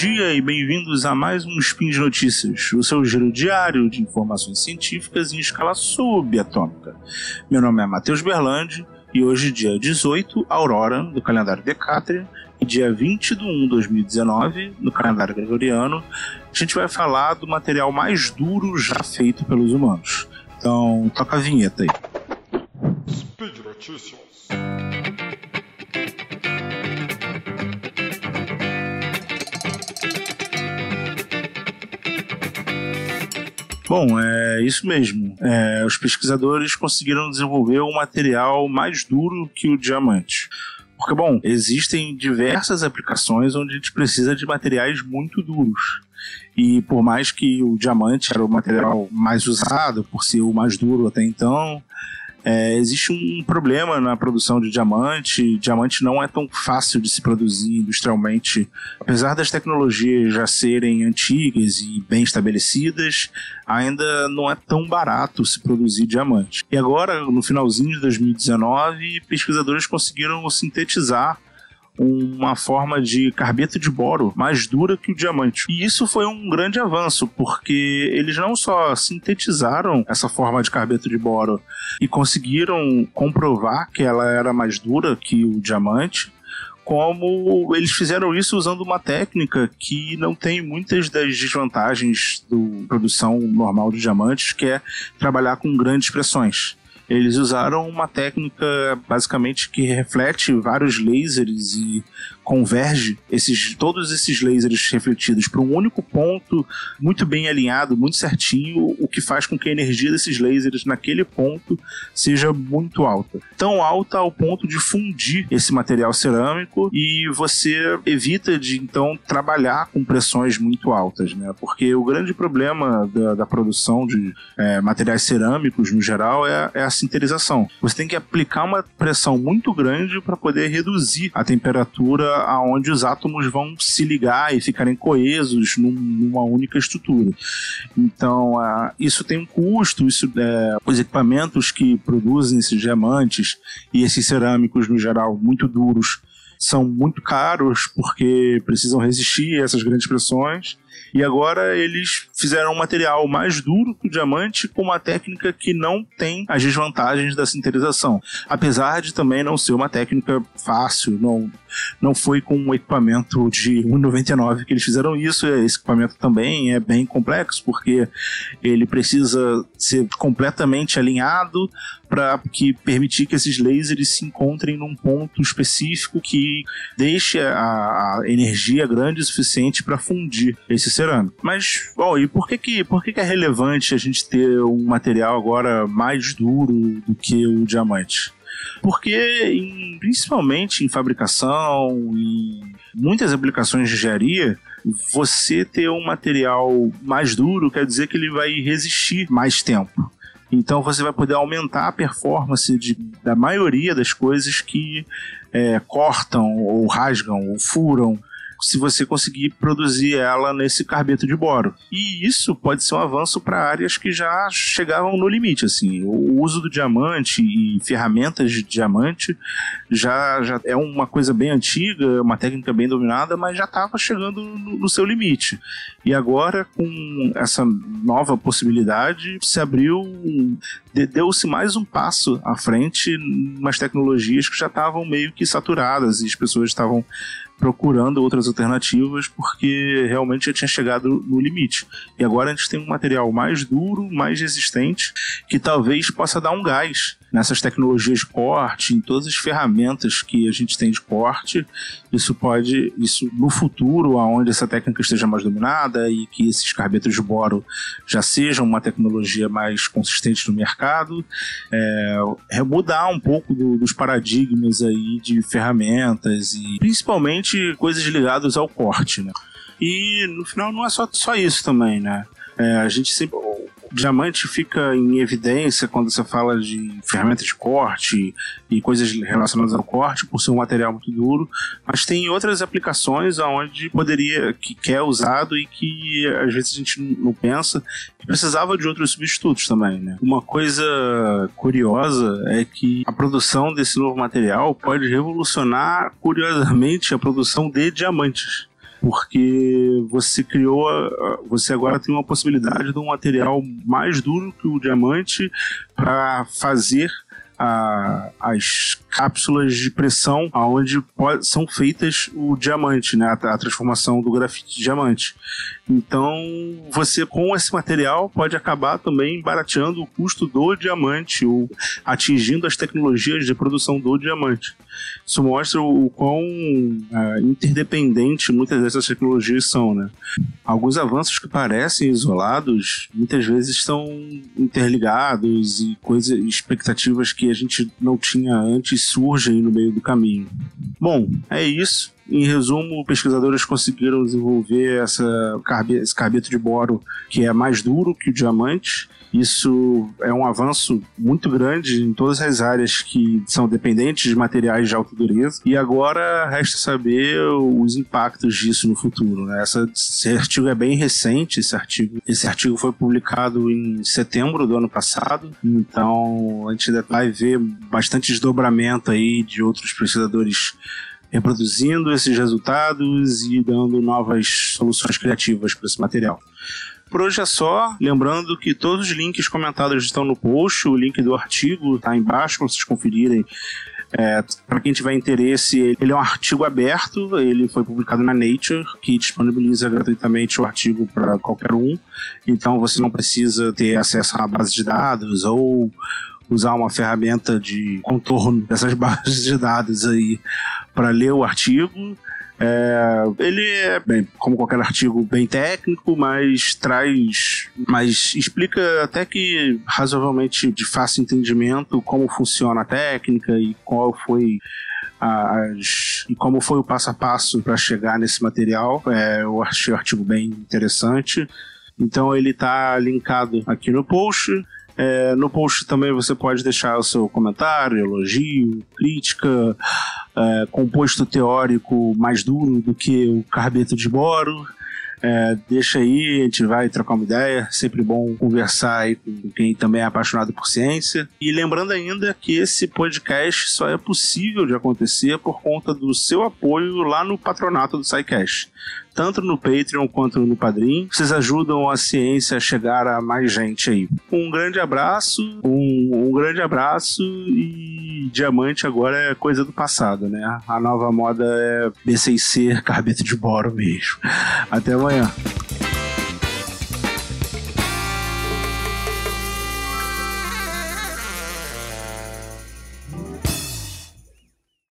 dia e bem-vindos a mais um Spin de Notícias, o seu giro diário de informações científicas em escala subatômica. Meu nome é Matheus Berlandi e hoje, dia 18, Aurora, do calendário Decátria, e dia 20 de 1 de 2019, no calendário gregoriano, a gente vai falar do material mais duro já feito pelos humanos. Então, toca a vinheta aí. Speed Notícias. Bom, é isso mesmo. É, os pesquisadores conseguiram desenvolver um material mais duro que o diamante. Porque, bom, existem diversas aplicações onde a gente precisa de materiais muito duros. E por mais que o diamante era o material mais usado, por ser o mais duro até então, é, existe um problema na produção de diamante. Diamante não é tão fácil de se produzir industrialmente. Apesar das tecnologias já serem antigas e bem estabelecidas, ainda não é tão barato se produzir diamante. E agora, no finalzinho de 2019, pesquisadores conseguiram sintetizar uma forma de carbeto de boro mais dura que o diamante. E isso foi um grande avanço, porque eles não só sintetizaram essa forma de carbeto de boro e conseguiram comprovar que ela era mais dura que o diamante, como eles fizeram isso usando uma técnica que não tem muitas das desvantagens da produção normal de diamantes, que é trabalhar com grandes pressões. Eles usaram uma técnica basicamente que reflete vários lasers e converge esses, todos esses lasers refletidos para um único ponto, muito bem alinhado, muito certinho, o que faz com que a energia desses lasers naquele ponto seja muito alta. Tão alta ao ponto de fundir esse material cerâmico e você evita de então trabalhar com pressões muito altas, né? Porque o grande problema da, da produção de é, materiais cerâmicos no geral é, é a sinterização. Você tem que aplicar uma pressão muito grande para poder reduzir a temperatura aonde os átomos vão se ligar e ficarem coesos num, numa única estrutura. Então, isso tem um custo, isso, é, os equipamentos que produzem esses diamantes e esses cerâmicos, no geral, muito duros, são muito caros porque precisam resistir a essas grandes pressões. E agora eles fizeram um material mais duro que o diamante com uma técnica que não tem as desvantagens da sinterização. Apesar de também não ser uma técnica fácil, não, não foi com um equipamento de 1,99 que eles fizeram isso. Esse equipamento também é bem complexo, porque ele precisa ser completamente alinhado para que permitir que esses lasers se encontrem num ponto específico que deixe a, energia grande o suficiente para fundir Mas, bom, e por que que, por que que é relevante a gente ter um material agora mais duro do que o diamante? Porque, em, principalmente em fabricação, em muitas aplicações de engenharia, você ter um material mais duro quer dizer que ele vai resistir mais tempo. Então você vai poder aumentar a performance de, da maioria das coisas que é, cortam, ou rasgam, ou furam, se você conseguir produzir ela nesse carbeto de boro. E isso pode ser um avanço para áreas que já chegavam no limite, assim. O uso do diamante e ferramentas de diamante já, já é uma coisa bem antiga, uma técnica bem dominada, mas já estava chegando no, no seu limite. E agora, com essa nova possibilidade, se abriu, deu-se mais um passo à frente umas tecnologias que já estavam meio que saturadas e as pessoas estavam procurando outras alternativas porque realmente já tinha chegado no limite. E agora a gente tem um material mais duro, mais resistente, que talvez possa dar um gás nessas tecnologias de corte, em todas as ferramentas que a gente tem de corte. Isso pode, isso no futuro, aonde essa técnica esteja mais dominada e que esses carbetos de boro já sejam uma tecnologia mais consistente no mercado, é, é mudar um pouco do, dos paradigmas aí de ferramentas e principalmente coisas ligadas ao corte, né? E no final não é só, só isso também, né? É, a gente sempre diamante fica em evidência quando você fala de ferramentas de corte e coisas relacionadas ao corte, por ser um material muito duro, mas tem outras aplicações onde poderia, que, que é usado e que às vezes a gente não pensa, que precisava de outros substitutos também, né? Uma coisa curiosa é que a produção desse novo material pode revolucionar, curiosamente, a produção de diamantes porque você criou, você agora tem uma possibilidade de um material mais duro que o diamante para fazer a, as cápsulas de pressão aonde são feitas o diamante, né? A, a, transformação do grafite de diamante. Então, você com esse material pode acabar também barateando o custo do diamante ou atingindo as tecnologias de produção do diamante. Isso mostra o, quão é, interdependente muitas dessas tecnologias são, né? Alguns avanços que parecem isolados, muitas vezes estão interligados e coisas, expectativas que a gente não tinha antes surgem no meio do caminho. Bom, é isso. Em resumo, pesquisadores conseguiram desenvolver essa, esse carbeto de boro que é mais duro que o diamante. Isso é um avanço muito grande em todas as áreas que são dependentes de materiais de alta dureza. E agora resta saber os impactos disso no futuro. Né? Essa, esse artigo é bem recente, esse artigo. Esse artigo foi publicado em setembro do ano passado. Então a gente vai ver bastante desdobramento aí de outros pesquisadores reproduzindo esses resultados e dando novas soluções criativas para esse material. Por hoje é só. Lembrando que todos os links comentados estão no post. O link do artigo está embaixo para vocês conferirem. É, para quem tiver interesse, ele é um artigo aberto, ele foi publicado na Nature, que disponibiliza gratuitamente o artigo para qualquer um. Então você não precisa ter acesso a base de dados ou usar uma ferramenta de contorno dessas bases de dados aí para ler o artigo. É, ele é, bem, como qualquer artigo, bem técnico, mas traz. Mas explica até que razoavelmente de fácil entendimento como funciona a técnica e qual foi. As, e como foi o passo a passo para chegar nesse material. É, eu achei o artigo bem interessante. Então ele está linkado aqui no post. É, no post também você pode deixar o seu comentário, elogio, crítica, é, composto teórico mais duro do que o carbeto de boro. É, deixa aí, a gente vai trocar uma ideia. Sempre bom conversar aí com quem também é apaixonado por ciência. E lembrando ainda que esse podcast só é possível de acontecer por conta do seu apoio lá no patronato do SciCast tanto no Patreon quanto no Padrim. Vocês ajudam a ciência a chegar a mais gente aí. Um grande abraço, um, um grande abraço e diamante agora é coisa do passado, né? A nova moda é B6C, carbeto de boro mesmo. Até amanhã.